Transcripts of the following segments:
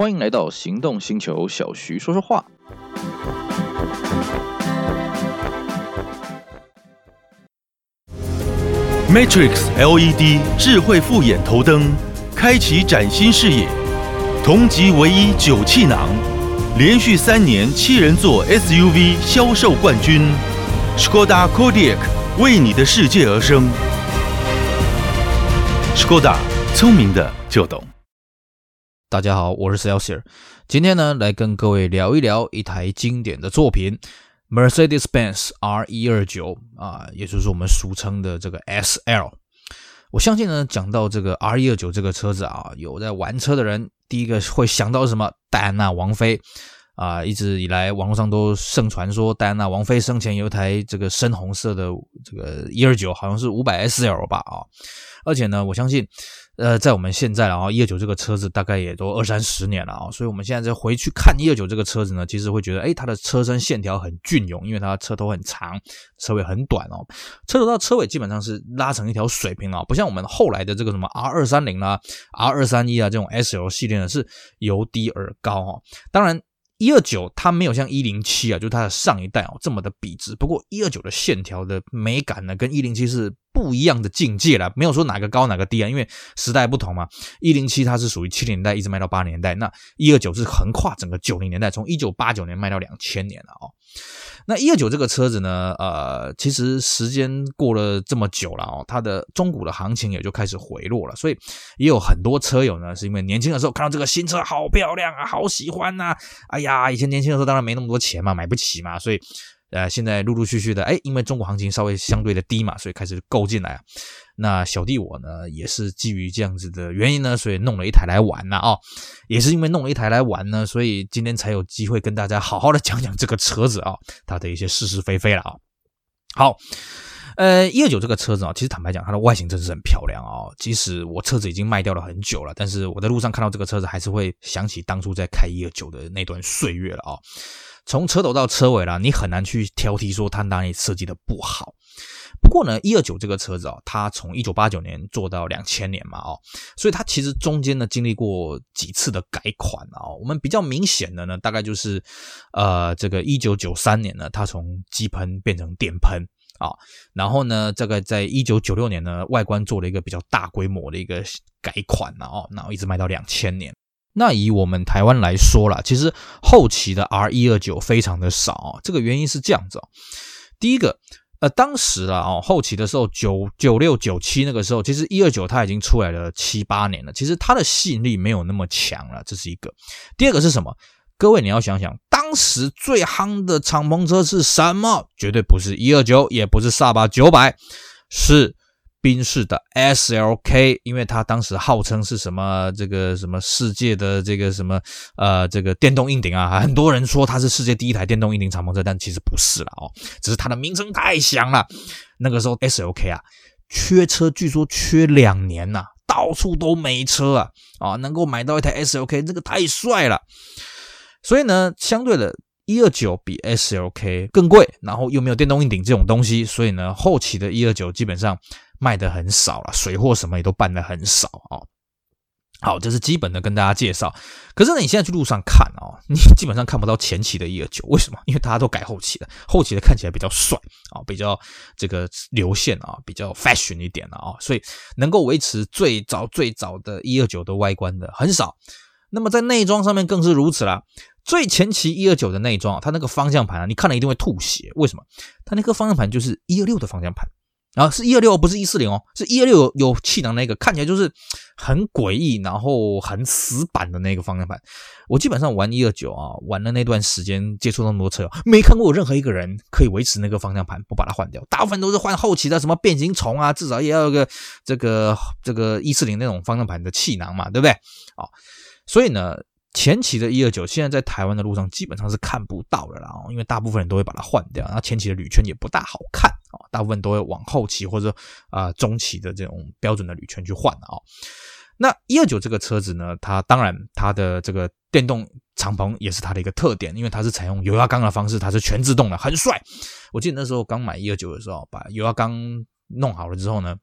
欢迎来到行动星球，小徐说说话。Matrix LED 智慧复眼头灯，开启崭新视野。同级唯一九气囊，连续三年七人座 SUV 销售冠军。Skoda Kodiaq 为你的世界而生。Skoda，聪明的就懂。大家好，我是 Celsius，今天呢来跟各位聊一聊一台经典的作品，Mercedes-Benz R129 啊，也就是我们俗称的这个 SL。我相信呢，讲到这个 R129 这个车子啊，有在玩车的人，第一个会想到什么？戴安娜王妃啊，一直以来网络上都盛传说，戴安娜王妃生前有一台这个深红色的这个129，好像是 500SL 吧啊，而且呢，我相信。呃，在我们现在啊，一二九这个车子大概也都二三十年了啊，所以我们现在再回去看一二九这个车子呢，其实会觉得，哎，它的车身线条很隽永，因为它车头很长，车尾很短哦，车头到车尾基本上是拉成一条水平啊，不像我们后来的这个什么 R 二三零啊、R 二三一啊这种 SL 系列呢，是由低而高哈，当然。一二九它没有像一零七啊，就是它的上一代哦这么的笔直。不过一二九的线条的美感呢，跟一零七是不一样的境界了。没有说哪个高哪个低啊，因为时代不同嘛。一零七它是属于七零年代一直卖到八零年代，那一二九是横跨整个九零年代，从一九八九年卖到两千年了哦。那一二九这个车子呢，呃，其实时间过了这么久了哦，它的中古的行情也就开始回落了，所以也有很多车友呢，是因为年轻的时候看到这个新车好漂亮啊，好喜欢呐，哎呀，以前年轻的时候当然没那么多钱嘛，买不起嘛，所以。呃，现在陆陆续续的，哎，因为中国行情稍微相对的低嘛，所以开始购进来。那小弟我呢，也是基于这样子的原因呢，所以弄了一台来玩呢啊、也是因为弄了一台来玩呢，所以今天才有机会跟大家好好的讲讲这个车子啊、它的一些是是非非了啊、好，呃，一二九这个车子啊，其实坦白讲，它的外形真是很漂亮啊、即使我车子已经卖掉了很久了，但是我在路上看到这个车子，还是会想起当初在开一二九的那段岁月了啊、从车头到车尾啦，你很难去挑剔说它哪里设计的不好。不过呢，一二九这个车子啊，它从一九八九年做到两千年嘛，哦，所以它其实中间呢经历过几次的改款啊。我们比较明显的呢，大概就是呃，这个一九九三年呢，它从机喷变成电喷啊，然后呢，这个在一九九六年呢，外观做了一个比较大规模的一个改款了哦，然后一直卖到两千年。那以我们台湾来说啦，其实后期的 R 一二九非常的少啊，这个原因是这样子哦。第一个，呃，当时啊，哦，后期的时候，九九六九七那个时候，其实一二九它已经出来了七八年了，其实它的吸引力没有那么强了，这是一个。第二个是什么？各位你要想想，当时最夯的敞篷车是什么？绝对不是一二九，也不是萨巴九百，是。宾士的 SLK，因为它当时号称是什么这个什么世界的这个什么呃这个电动硬顶啊，很多人说它是世界第一台电动硬顶敞篷车，但其实不是了哦，只是它的名称太响了。那个时候 SLK 啊，缺车，据说缺两年呐、到处都没车啊啊，能够买到一台 SLK，这个太帅了。所以呢，相对的。一二九比 SLK 更贵，然后又没有电动硬顶这种东西，所以呢，后期的一二九基本上卖的很少了，水货什么也都办的很少哦。好，这是基本的跟大家介绍。可是呢，你现在去路上看哦，你基本上看不到前期的一二九，为什么？因为大家都改后期了，后期的看起来比较帅啊，比较这个流线啊，比较 fashion 一点了啊，所以能够维持最早最早的一二九的外观的很少。那么在内装上面更是如此啦。最前期一二九的内装啊，它那个方向盘啊，你看了一定会吐血。为什么？它那个方向盘就是一二六的方向盘啊，是一二六，不是一四零哦，是一二六有气囊那个，看起来就是很诡异，然后很死板的那个方向盘。我基本上玩一二九啊，玩了那段时间，接触那么多车，没看过有任何一个人可以维持那个方向盘不把它换掉，大部分都是换后期的什么变形虫啊，至少也要个这个这个一四零那种方向盘的气囊嘛，对不对？啊，所以呢。前期的一二九现在在台湾的路上基本上是看不到的啦，因为大部分人都会把它换掉，然后前期的铝圈也不大好看啊，大部分都会往后期或者啊、中期的这种标准的铝圈去换啊。那一二九这个车子呢，它当然它的这个电动敞篷也是它的一个特点，因为它是采用油压缸的方式，它是全自动的，很帅。我记得那时候刚买一二九的时候，把油压缸弄好了之后呢，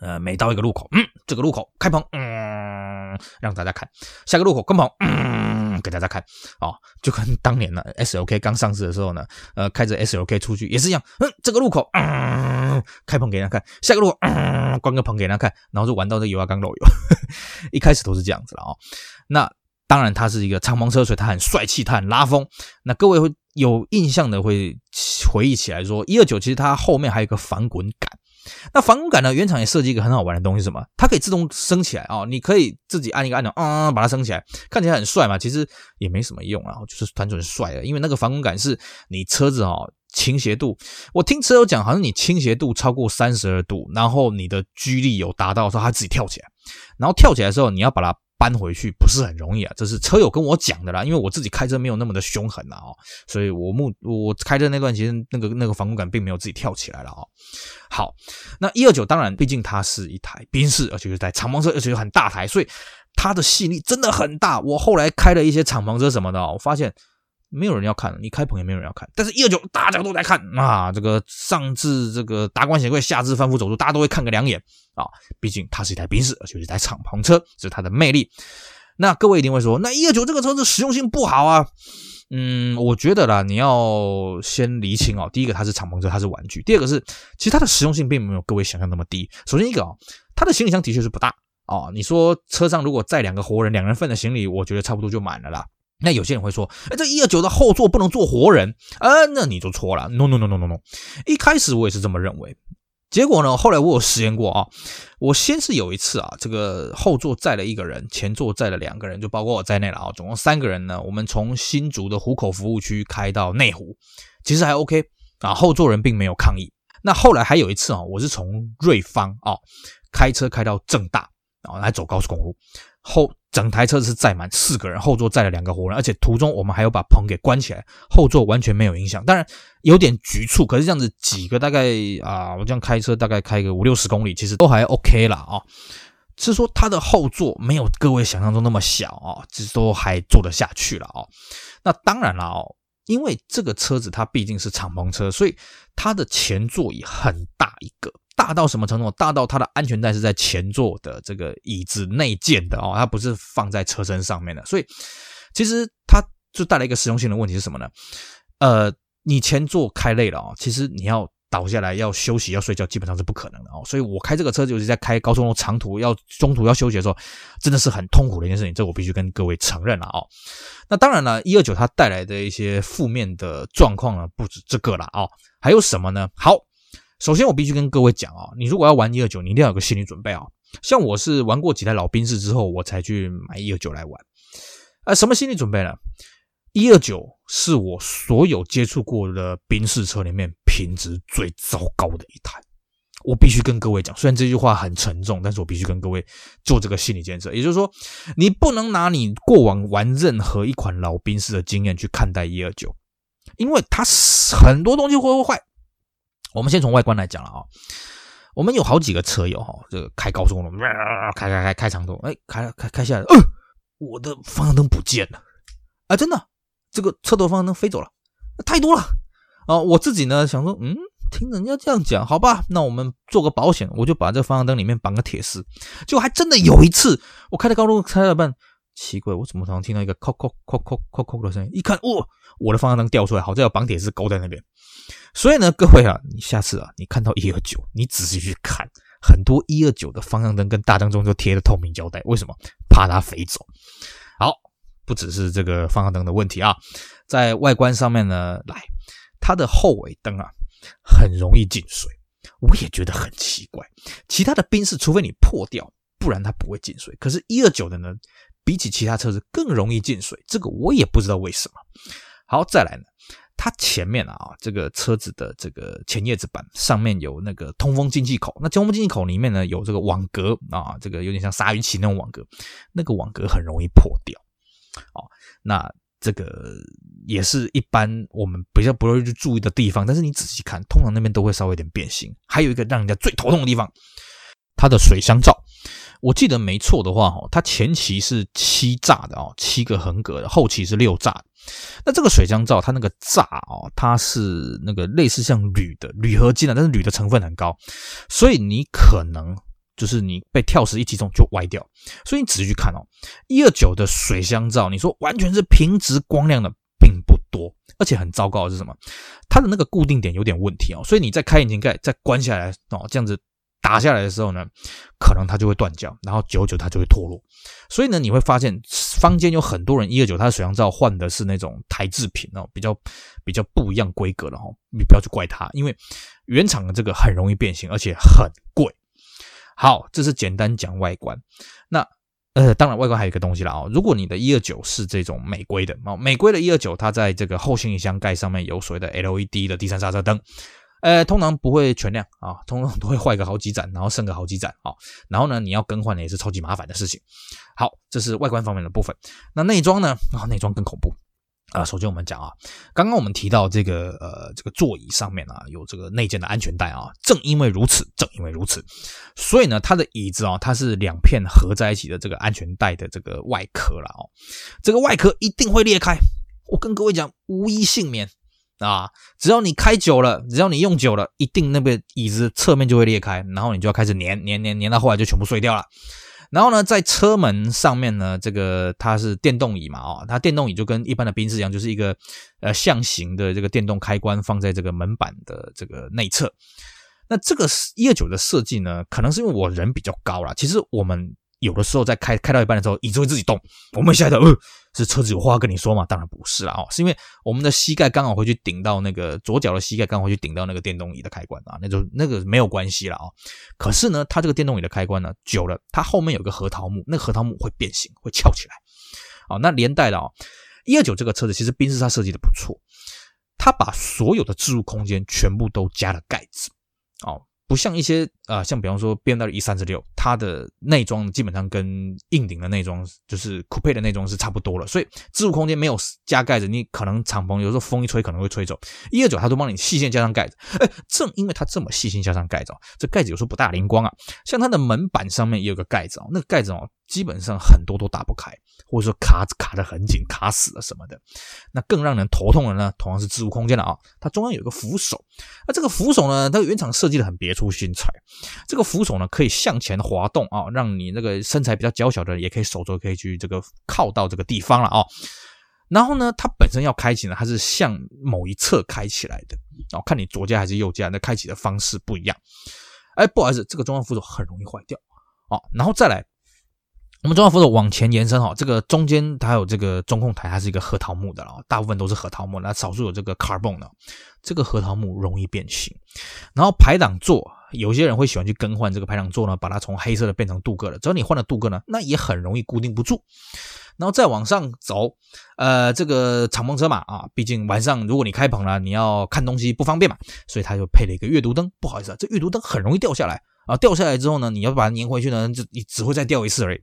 呃，每到一个路口，嗯，这个路口开棚，嗯。让大家看下个路口跟棚，嗯，给大家看啊、哦，就跟当年呢 SLK 刚上市的时候呢，呃，开着 SLK 出去也是一样，嗯，这个路口，嗯，开棚给人家看，下个路口，嗯，关个棚给人家看，然后就玩到这油压缸漏油，一开始都是这样子了啊、哦。那当然，它是一个敞篷车，所以它很帅气，它很拉风。那各位会有印象的会回忆起来说，一二九其实它后面还有一个防滚杆。那防滚杆呢？原厂也设计一个很好玩的东西，什么？它可以自动升起来哦，你可以自己按一个按钮，啊、嗯，把它升起来，看起来很帅嘛。其实也没什么用啊，就是单纯帅了。因为那个防滚杆是你车子哦倾斜度，我听车友讲，好像你倾斜度超过三十二度，然后你的居力有达到的时候，它自己跳起来，然后跳起来的时候，你要把它。搬回去不是很容易啊，这是车友跟我讲的啦。因为我自己开车没有那么的凶狠啊，哦，所以我目我开车那段其实，那个那个防滚杆并没有自己跳起来了哦。好，那一二九当然，毕竟它是一台宾士，而且是台敞篷车，而且又很大台，所以它的吸引力真的很大。我后来开了一些敞篷车什么的，我发现。没有人要看，你开棚也没有人要看。但是一二九大家都在看啊，这个上至这个达官显贵，下至贩夫走卒，大家都会看个两眼啊。毕竟它是一台宾士，而且是一台敞篷车，这是它的魅力。那各位一定会说，那一二九这个车子实用性不好啊。嗯，我觉得啦，你要先厘清哦。第一个，它是敞篷车，它是玩具；第二个是，其实它的实用性并没有各位想象那么低。首先一个啊，它的行李箱的确是不大啊。你说车上如果载两个活人，两人份的行李，我觉得差不多就满了啦。那有些人会说，哎，这一二九的后座不能坐活人啊？那你就错了。No no no no no no。一开始我也是这么认为，结果呢，后来我有实验过啊。我先是有一次啊，这个后座载了一个人，前座载了两个人，就包括我在内了啊，总共三个人呢。我们从新竹的湖口服务区开到内湖，其实还 OK 啊，后座人并没有抗议。那后来还有一次啊，我是从瑞芳啊开车开到正大啊，来走高速公路后。整台车子是载满四个人，后座载了两个活人，而且途中我们还有把棚给关起来，后座完全没有影响。当然有点局促，可是这样子几个大概啊，我这样开车大概开个五六十公里，其实都还 OK 啦啊。是说它的后座没有各位想象中那么小啊，其实都还坐得下去了啊。那当然了哦，因为这个车子它毕竟是敞篷车，所以它的前座椅很大一个。大到什么程度？大到它的安全带是在前座的这个椅子内建的哦，它不是放在车身上面的。所以其实它就带来一个实用性的问题是什么呢？呃，你前座开累了啊，其实你要倒下来要休息要睡觉基本上是不可能的哦。所以我开这个车就是在开高速公路长途要中途要休息的时候，真的是很痛苦的一件事情。这我必须跟各位承认了哦。那当然了，一二九它带来的一些负面的状况呢，不止这个了哦，还有什么呢？好。首先，我必须跟各位讲啊，你如果要玩一二九，你一定要有个心理准备啊。像我是玩过几台老兵士之后，我才去买一二九来玩。呃，什么心理准备呢？一二九是我所有接触过的兵士车里面品质最糟糕的一台。我必须跟各位讲，虽然这句话很沉重，但是我必须跟各位做这个心理建设。也就是说，你不能拿你过往玩任何一款老兵士的经验去看待一二九，因为它很多东西会会坏。我们先从外观来讲了啊，我们有好几个车友哈，这个开高速公路，开开开开长途，哎，开开开下来，呃，我的方向灯不见了，啊，真的，这个车头方向灯飞走了，太多了啊！我自己呢想说，嗯，听人家这样讲，好吧，那我们做个保险，我就把这方向灯里面绑个铁丝，就还真的有一次，我开的高速开了半，奇怪，我怎么常常听到一个扣扣扣扣扣扣的声音？一看，哦，我的方向灯掉出来，好在有绑铁丝勾在那边。所以呢，各位啊，你下次啊，你看到一二九，你仔细去看，很多一二九的方向灯跟大灯中就贴了透明胶带，为什么？怕它飞走。好，不只是这个方向灯的问题啊，在外观上面呢，来，它的后尾灯啊，很容易进水，我也觉得很奇怪。其他的宾士，除非你破掉，不然它不会进水。可是，一二九的呢，比起其他车子更容易进水，这个我也不知道为什么。好，再来呢。它前面啊，这个车子的这个前叶子板上面有那个通风进气口，那通风进气口里面呢，有这个网格啊，这个有点像鲨鱼鳍那种网格，那个网格很容易破掉，哦，那这个也是一般我们比较不容易去注意的地方，但是你仔细看，通常那边都会稍微有点变形。还有一个让人家最头痛的地方，它的水箱罩。我记得没错的话，哈，它前期是七栅的哦，七个横格的，后期是六栅的。那这个水箱罩，它那个栅哦，它是那个类似像铝的铝合金的，但是铝的成分很高，所以你可能就是你被跳石一击中就歪掉。所以你仔细去看哦，一二九的水箱罩，你说完全是平直光亮的，并不多，而且很糟糕的是什么？它的那个固定点有点问题哦，所以你再开引擎盖再关下来哦，这样子。打下来的时候呢，可能它就会断脚，然后久久它就会脱落。所以呢，你会发现坊间有很多人一二九，它的水箱罩换的是那种台制品哦，比较比较不一样规格的哦，你不要去怪它，因为原厂的这个很容易变形，而且很贵。好，这是简单讲外观。那呃，当然外观还有一个东西了啊，如果你的一二九是这种美规的哦，美规的一二九，它在这个后行李箱盖上面有所谓的 LED 的第三刹车灯。呃，通常不会全亮啊，通常都会坏个好几盏，然后剩个好几盏啊，然后呢，你要更换的也是超级麻烦的事情。好，这是外观方面的部分。那内装呢？啊，内装更恐怖啊。首先我们讲啊，刚刚我们提到这个呃，这个座椅上面啊有这个内建的安全带啊，正因为如此，正因为如此，所以呢，它的椅子啊，它是两片合在一起的这个安全带的这个外壳了哦，这个外壳一定会裂开。我跟各位讲，无一幸免。啊，只要你开久了，只要你用久了，一定那个椅子侧面就会裂开，然后你就要开始粘粘粘粘到后来就全部碎掉了。然后呢，在车门上面呢，这个它是电动椅嘛，哦，它电动椅就跟一般的宾士一样，就是一个呃象形的这个电动开关放在这个门板的这个内侧。那这个一二九的设计呢，可能是因为我人比较高啦，其实我们。有的时候在开开到一半的时候，椅子会自己动，我们吓得，呃，是车子有话跟你说吗？当然不是啦，哦，是因为我们的膝盖刚好会去顶到那个左脚的膝盖刚好去顶到那个电动椅的开关啊，那就那个没有关系了啊。可是呢，它这个电动椅的开关呢，久了，它后面有个核桃木，那个核桃木会变形，会翘起来。哦，那连带的啊，一二九这个车子其实宾士它设计的不错，它把所有的置物空间全部都加了盖子，哦。不像一些啊、像比方说 BMW E 三十六，它的内装基本上跟硬顶的内装，就是 Coupe 的内装是差不多了，所以置物空间没有加盖子，你可能敞篷有时候风一吹可能会吹走。一二九它都帮你细线加上盖子，哎，正因为它这么细心加上盖子，这盖子有时候不大灵光啊。像它的门板上面也有个盖子哦，那个盖子哦。基本上很多都打不开，或者说卡卡得很紧，卡死了什么的。那更让人头痛的呢，同样是置物空间了啊。它中央有一个扶手，那这个扶手呢，它原厂设计的很别出心裁。这个扶手呢，可以向前滑动啊，让你那个身材比较娇小的也可以手肘可以去这个靠到这个地方了啊。然后呢，它本身要开启呢，它是向某一侧开起来的哦，看你左驾还是右驾，那开启的方式不一样。哎，不好意思，这个中央扶手很容易坏掉啊。然后再来。我们中央扶手往前延伸哈，这个中间它有这个中控台，它是一个核桃木的了，大部分都是核桃木，那少数有这个 carbon 的，这个核桃木容易变形。然后排挡座，有些人会喜欢去更换这个排挡座呢，把它从黑色的变成镀铬的，只要你换了镀铬呢，那也很容易固定不住。然后再往上走，呃，这个敞篷车嘛，啊，毕竟晚上如果你开棚了，你要看东西不方便嘛，所以它就配了一个阅读灯。不好意思啊，这阅读灯很容易掉下来。啊，掉下来之后呢，你要把它粘回去呢，就你只会再掉一次而已。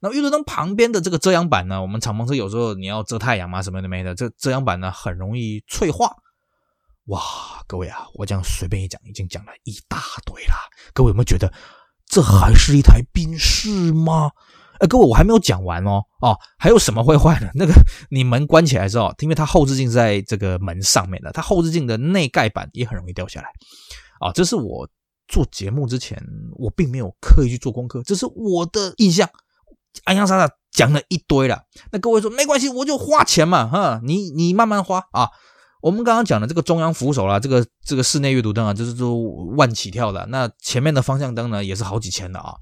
那阅读灯旁边的这个遮阳板呢，我们敞篷车有时候你要遮太阳嘛，什么的没的，这遮阳板呢很容易脆化。哇，各位啊，我这样随便一讲，已经讲了一大堆啦。各位有没有觉得这还是一台宾士吗？哎，各位我还没有讲完哦。哦，还有什么会坏呢？那个你门关起来之后，因为它后视镜在这个门上面的，它后视镜的内盖板也很容易掉下来。啊，这是我。做节目之前，我并没有刻意去做功课，这是我的印象。安阳莎莎讲了一堆了，那各位说没关系，我就花钱嘛，哈，你你慢慢花啊。我们刚刚讲的这个中央扶手啦，这个这个室内阅读灯啊，就是说万起跳的。那前面的方向灯呢，也是好几千的啊。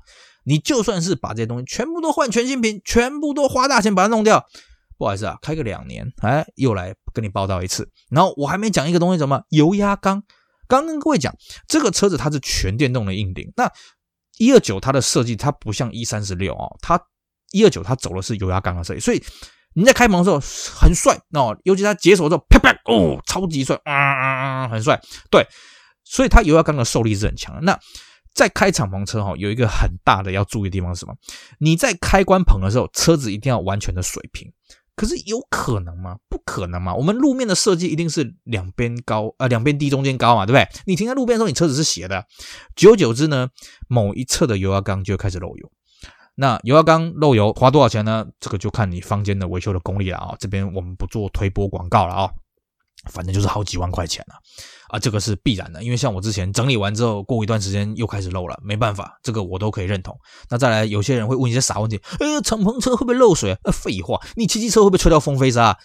你就算是把这些东西全部都换全新品，全部都花大钱把它弄掉，不好意思啊，开个两年，哎，又来跟你报道一次。然后我还没讲一个东西，什么油压缸。刚跟各位讲，这个车子它是全电动的硬顶。那一二九它的设计，它不像一三十六哦，它一二九它走的是油压缸的设计，所以你在开门的时候很帅哦，尤其它解锁的时候啪啪哦，超级帅啊啊啊，很帅。对，所以它油压缸的受力是很强的。那在开敞篷车哈，有一个很大的要注意的地方是什么？你在开关棚的时候，车子一定要完全的水平。可是有可能吗？不可能嘛！我们路面的设计一定是两边高，呃，两边低，中间高嘛，对不对？你停在路边的时候，你车子是斜的，久而久之呢，某一侧的油压缸就开始漏油。那油压缸漏油花多少钱呢？这个就看你房间的维修的功力了啊。这边我们不做推波广告了啊。反正就是好几万块钱啊，啊，这个是必然的，因为像我之前整理完之后，过一段时间又开始漏了，没办法，这个我都可以认同。那再来，有些人会问一些傻问题，哎，敞篷车会不会漏水？呃，废话，你骑机车会不会吹到风飞沙？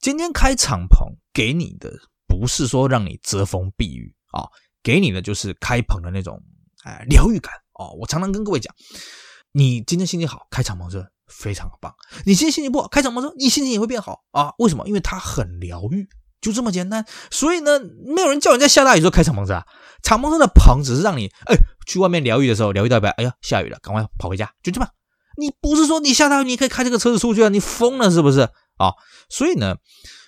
今天开敞篷给你的不是说让你遮风避雨啊，给你的就是开篷的那种哎疗愈感哦。我常常跟各位讲，你今天心情好，开敞篷车非常棒；你今天心情不好，开敞篷车你心情也会变好啊。为什么？因为它很疗愈。就这么简单，所以呢，没有人叫你在下大雨时候开敞篷车啊。敞篷车的棚只是让你，哎，去外面疗愈的时候，疗愈到一半，哎呀，下雨了，赶快跑回家，就这么。你不是说你下大雨你可以开这个车子出去啊？你疯了是不是啊？所以呢，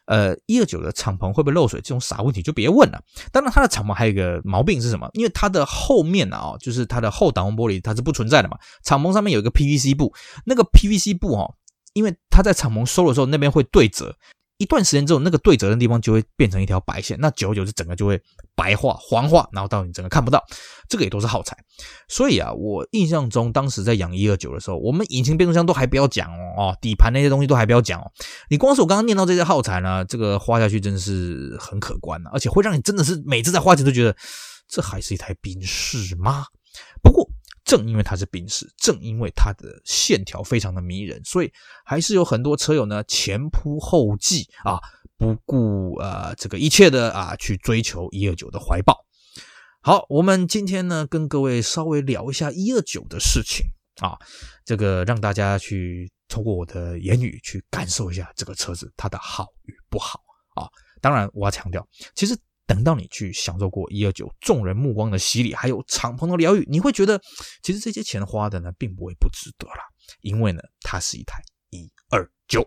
呃，一二九的敞篷会不会漏水？这种傻问题就别问了。当然，它的敞篷还有一个毛病是什么？因为它的后面啊，就是它的后挡风玻璃它是不存在的嘛。敞篷上面有一个 PVC 布，那个 PVC 布哦，因为它在敞篷收的时候那边会对折。一段时间之后，那个对折的地方就会变成一条白线，那久而久之，整个就会白化、黄化，然后到你整个看不到，这个也都是耗材。所以啊，我印象中当时在养一二九的时候，我们引擎变速箱都还不要讲哦，哦，底盘那些东西都还不要讲哦。你光是我刚刚念到这些耗材呢，这个花下去真的是很可观的，而且会让你真的是每次在花钱都觉得，这还是一台宾士吗？正因为它是宾士，正因为它的线条非常的迷人，所以还是有很多车友呢前仆后继啊，不顾呃这个一切的啊去追求一二九的怀抱。好，我们今天呢跟各位稍微聊一下一二九的事情啊，这个让大家去通过我的言语去感受一下这个车子它的好与不好啊。当然我要强调，其实。等到你去享受过一二九众人目光的洗礼，还有敞篷的疗愈，你会觉得其实这些钱花的呢，并不会不值得啦。因为呢，它是一台一二九。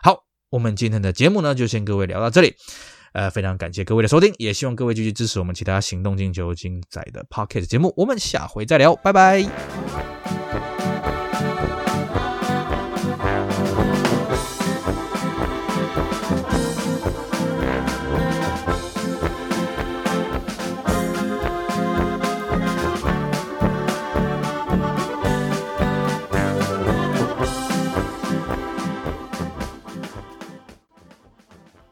好，我们今天的节目呢，就先各位聊到这里。呃，非常感谢各位的收听，也希望各位继续支持我们其他行动星球精彩的 Podcast 节目。我们下回再聊，拜拜。